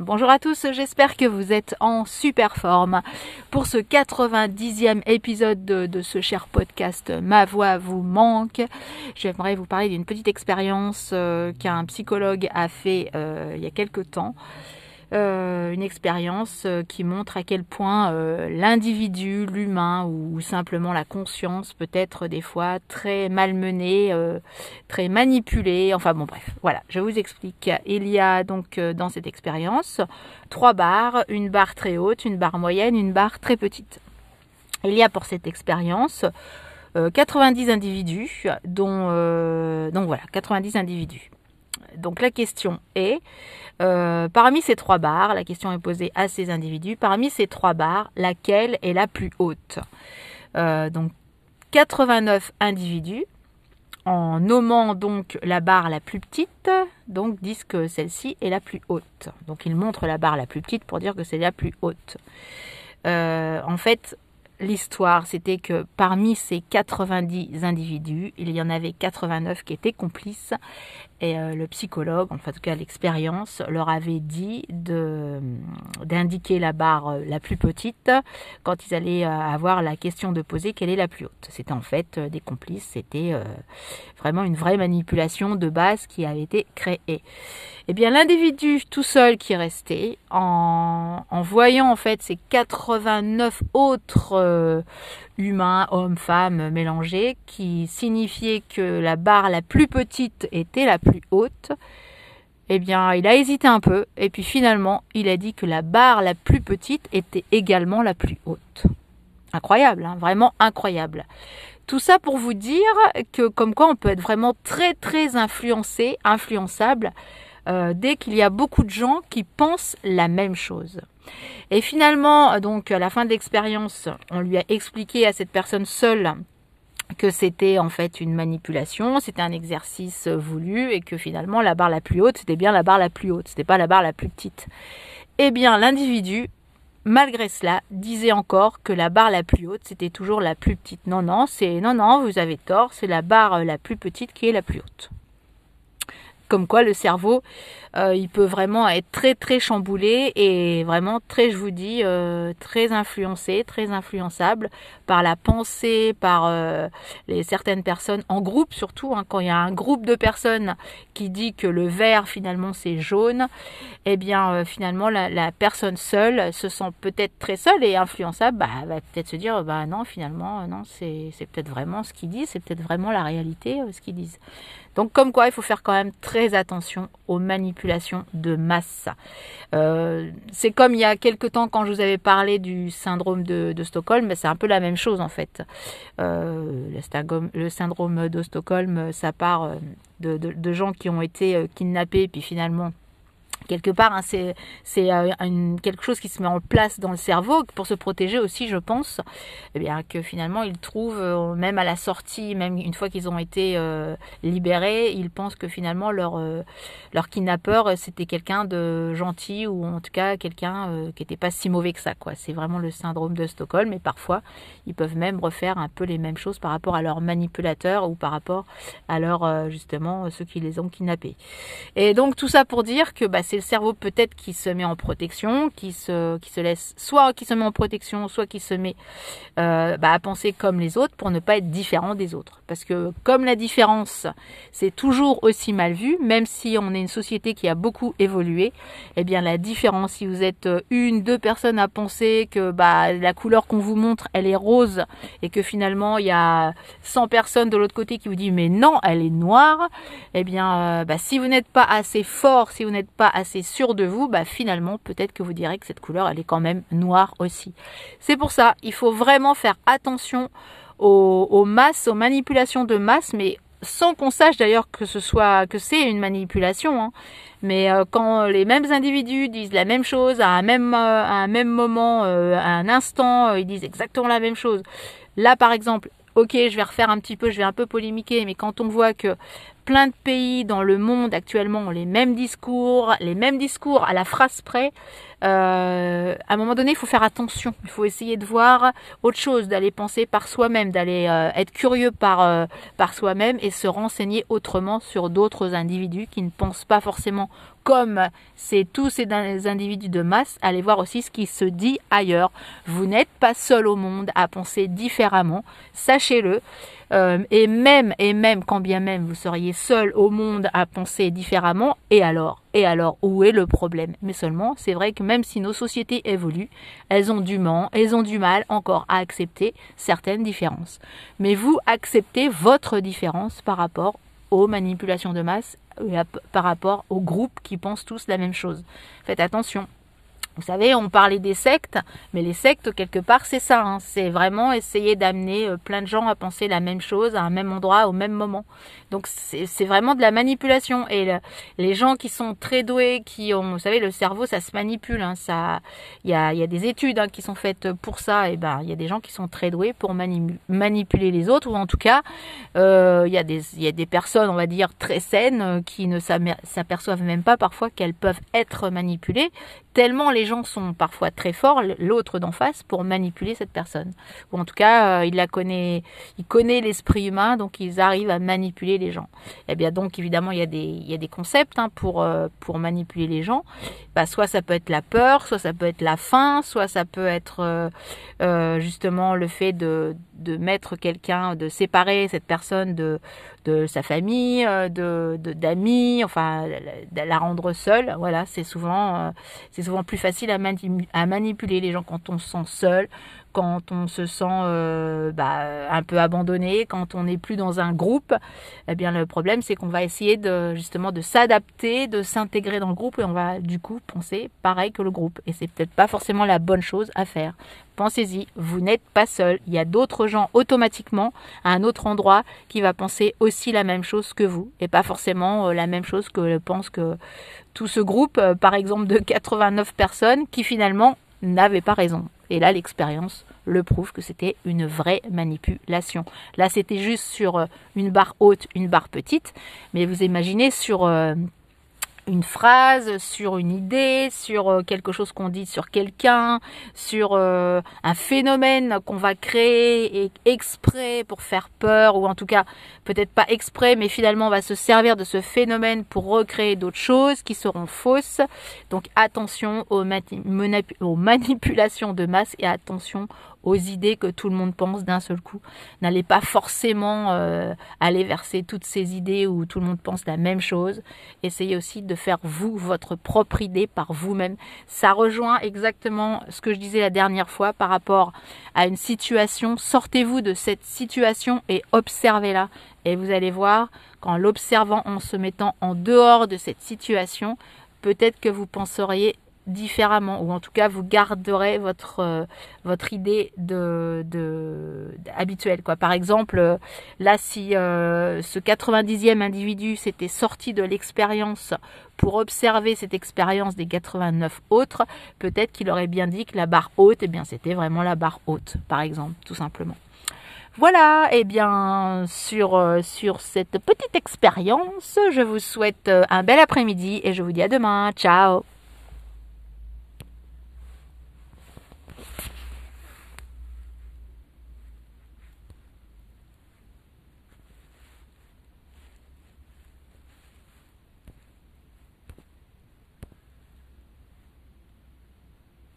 Bonjour à tous, j'espère que vous êtes en super forme pour ce 90e épisode de, ce cher podcast Ma voix vous manque. J'aimerais vous parler d'une petite expérience euh, qu'un psychologue a fait euh, il y a quelque temps. Euh, une expérience euh, qui montre à quel point euh, l'individu, l'humain ou simplement la conscience peut être des fois très malmenée, très manipulée. Enfin bon bref, voilà, je vous explique. Il y a donc dans cette expérience trois barres, une barre très haute, une barre moyenne, une barre très petite. Il y a pour cette expérience 90 individus, dont donc voilà, 90 individus. Donc la question est, euh, parmi ces trois barres, la question est posée à ces individus, parmi ces trois barres, laquelle est la plus haute? Euh, Donc 89 individus, en nommant donc la barre la plus petite, donc disent que celle-ci est la plus haute. Donc ils montrent la barre la plus petite pour dire que c'est la plus haute. Euh, en fait, l'histoire, c'était que parmi ces 90 individus, il y en avait 89 qui étaient complices et euh, le psychologue, en tout cas l'expérience, leur avait dit de d'indiquer la barre euh, la plus petite quand ils allaient euh, avoir la question de poser quelle est la plus haute. C'était en fait des complices, c'était vraiment une vraie manipulation de base qui avait été créée. Eh bien l'individu tout seul qui restait, en, en voyant en fait ces 89 autres humains, hommes, femmes mélangés, qui signifiait que la barre la plus petite était la plus haute, eh bien, il a hésité un peu, et puis finalement, il a dit que la barre la plus petite était également la plus haute. Incroyable, hein, vraiment incroyable. Tout ça pour vous dire que comme quoi on peut être vraiment très très influencé, influençable, euh, dès qu'il y a beaucoup de gens qui pensent la même chose. Et finalement, donc à la fin de l'expérience, on lui a expliqué à cette personne seule que c'était en fait une manipulation, c'était un exercice voulu et que finalement la barre la plus haute, c'était bien la barre la plus haute, c'était pas la barre la plus petite. Eh bien, l'individu, malgré cela, disait encore que la barre la plus haute, c'était toujours la plus petite. Non, non, c'est non, non, vous avez tort, c'est la barre la plus petite qui est la plus haute. Comme quoi le cerveau, euh, il peut vraiment être très très chamboulé et vraiment très, je vous dis, euh, très influencé, très influençable par la pensée, par euh, certaines personnes, en groupe surtout, hein, quand il y a un groupe de personnes qui dit que le vert finalement c'est jaune, eh bien finalement la, personne seule se sent peut-être très seule et influençable, bah, va peut-être se dire, bah non finalement, non c'est peut-être vraiment ce qu'ils disent, c'est peut-être vraiment la réalité ce qu'ils disent. Donc comme quoi, il faut faire quand même très attention aux manipulations de masse. Euh, c'est comme il y a quelque temps quand je vous avais parlé du syndrome de, Stockholm, c'est un peu la même chose en fait. Euh, le, syndrome de Stockholm, ça part euh, de, gens qui ont été kidnappés, puis finalement quelque part, hein, c'est euh, quelque chose qui se met en place dans le cerveau pour se protéger aussi, je pense, eh bien que finalement ils trouvent, euh, même à la sortie, même une fois qu'ils ont été euh, libérés, ils pensent que finalement leur leur kidnappeur c'était quelqu'un de gentil ou en tout cas quelqu'un qui n'était pas si mauvais que ça. quoi. C'est vraiment le syndrome de Stockholm, et parfois ils peuvent même refaire un peu les mêmes choses par rapport à leurs manipulateurs ou par rapport à leur justement ceux qui les ont kidnappés. Et donc tout ça pour dire que bah, c'est le cerveau peut-être qui se met en protection, qui se, qui se laisse, soit qui se met en protection, soit qui se met euh, bah, à penser comme les autres pour ne pas être différent des autres. Parce que comme la différence, c'est toujours aussi mal vu, même si on est une société qui a beaucoup évolué, eh bien la différence, si vous êtes une, deux personnes à penser que bah, la couleur qu'on vous montre, elle est rose, et que finalement il y a 100 personnes de l'autre côté qui vous disent mais non, elle est noire, eh bien euh, bah, si vous n'êtes pas assez fort, si vous n'êtes pas assez sûr de vous, bah finalement peut-être que vous direz que cette couleur elle est quand même noire aussi. C'est pour ça, il faut vraiment faire attention aux, masses, aux manipulations de masse, mais sans qu'on sache d'ailleurs que ce soit que c'est une manipulation. Hein. Mais euh, quand les mêmes individus disent la même chose à un même, euh, moment, euh, à un instant, ils disent exactement la même chose. Là par exemple, ok, je vais refaire un petit peu, je vais un peu polémiquer, mais quand on voit que plein de pays dans le monde actuellement ont les mêmes discours, les mêmes discours à la phrase près, euh, à un moment donné, il faut faire attention. Il faut essayer de voir autre chose, d'aller penser par soi-même, d'aller euh, être curieux par, euh, par soi-même et se renseigner autrement sur d'autres individus qui ne pensent pas forcément comme c'est tous ces individus de masse, allez voir aussi ce qui se dit ailleurs. Vous n'êtes pas seul au monde à penser différemment, sachez-le. Et même, et même, quand bien même vous seriez seul au monde à penser différemment, et alors Et alors, où est le problème? Mais seulement, c'est vrai que même si nos sociétés évoluent, elles ont du mal, elles ont du mal encore à accepter certaines différences. Mais vous acceptez votre différence par rapport aux manipulations de masse, euh, par rapport aux groupes qui pensent tous la même chose. Faites attention. Vous savez, on parlait des sectes, mais les sectes, quelque part, c'est ça. Hein. C'est vraiment essayer d'amener euh, plein de gens à penser la même chose à un même endroit, au même moment. Donc, c'est vraiment de la manipulation. Et les gens qui sont très doués, qui ont, vous savez, le cerveau, ça se manipule. Hein. Ça, il y a, des études hein, qui sont faites pour ça. Et ben, il y a des gens qui sont très doués pour manipuler les autres, ou en tout cas, euh, il y a des, y a des personnes, on va dire, très saines, euh, qui ne s'aperçoivent même pas parfois qu'elles peuvent être manipulées, tellement les gens sont parfois très forts, l'autre d'en face, pour manipuler cette personne. Ou en tout cas, euh, il la connaît, il connaît l'esprit humain, donc ils arrivent à manipuler les gens. Et eh bien donc évidemment, il y a des, concepts hein, pour, euh, pour manipuler les gens. Bah, soit ça peut être la peur, soit ça peut être la faim, soit ça peut être euh, justement le fait de, mettre quelqu'un, de séparer cette personne de, sa famille, de d'amis, enfin la rendre seule. Voilà, c'est souvent c'est souvent plus facile à, à, manipuler les gens quand on se sent seul, quand on se sent euh, bah, un peu abandonné, quand on n'est plus dans un groupe, eh bien le problème c'est qu'on va essayer de justement de s'adapter, de s'intégrer dans le groupe et on va du coup penser pareil que le groupe et c'est peut-être pas forcément la bonne chose à faire. Pensez-y, vous n'êtes pas seul, il y a d'autres gens automatiquement à un autre endroit qui va penser aussi la même chose que vous et pas forcément euh, la même chose que pense que tout ce groupe euh, par exemple de 89 personnes qui finalement n'avaient pas raison. Et là, l'expérience le prouve que c'était une vraie manipulation. Là, c'était juste sur euh, une barre haute, une barre petite. Mais vous imaginez sur euh, une phrase, sur une idée, sur euh, quelque chose qu'on dit sur quelqu'un, sur euh, un phénomène qu'on va créer et exprès pour faire peur, ou en tout cas peut-être pas exprès, mais finalement on va se servir de ce phénomène pour recréer d'autres choses qui seront fausses. Donc attention aux, aux manipulations de masse et attention aux idées que tout le monde pense d'un seul coup. N'allez pas forcément euh, aller verser toutes ces idées où tout le monde pense la même chose. Essayez aussi de faire vous votre propre idée par vous-même. Ça rejoint exactement ce que je disais la dernière fois par rapport à une situation. Sortez-vous de cette situation et observez-la. Et vous allez voir qu'en l'observant, en se mettant en dehors de cette situation, peut-être que vous penseriez différemment ou en tout cas vous garderez votre euh, idée de, habituelle quoi. Par exemple euh, là si euh, ce 90e individu s'était sorti de l'expérience pour observer cette expérience des 89 autres peut-être qu'il aurait bien dit que la barre haute et eh bien c'était vraiment la barre haute par exemple tout simplement. Voilà, et eh bien sur, sur cette petite expérience, je vous souhaite un bel après-midi et je vous dis à demain. Ciao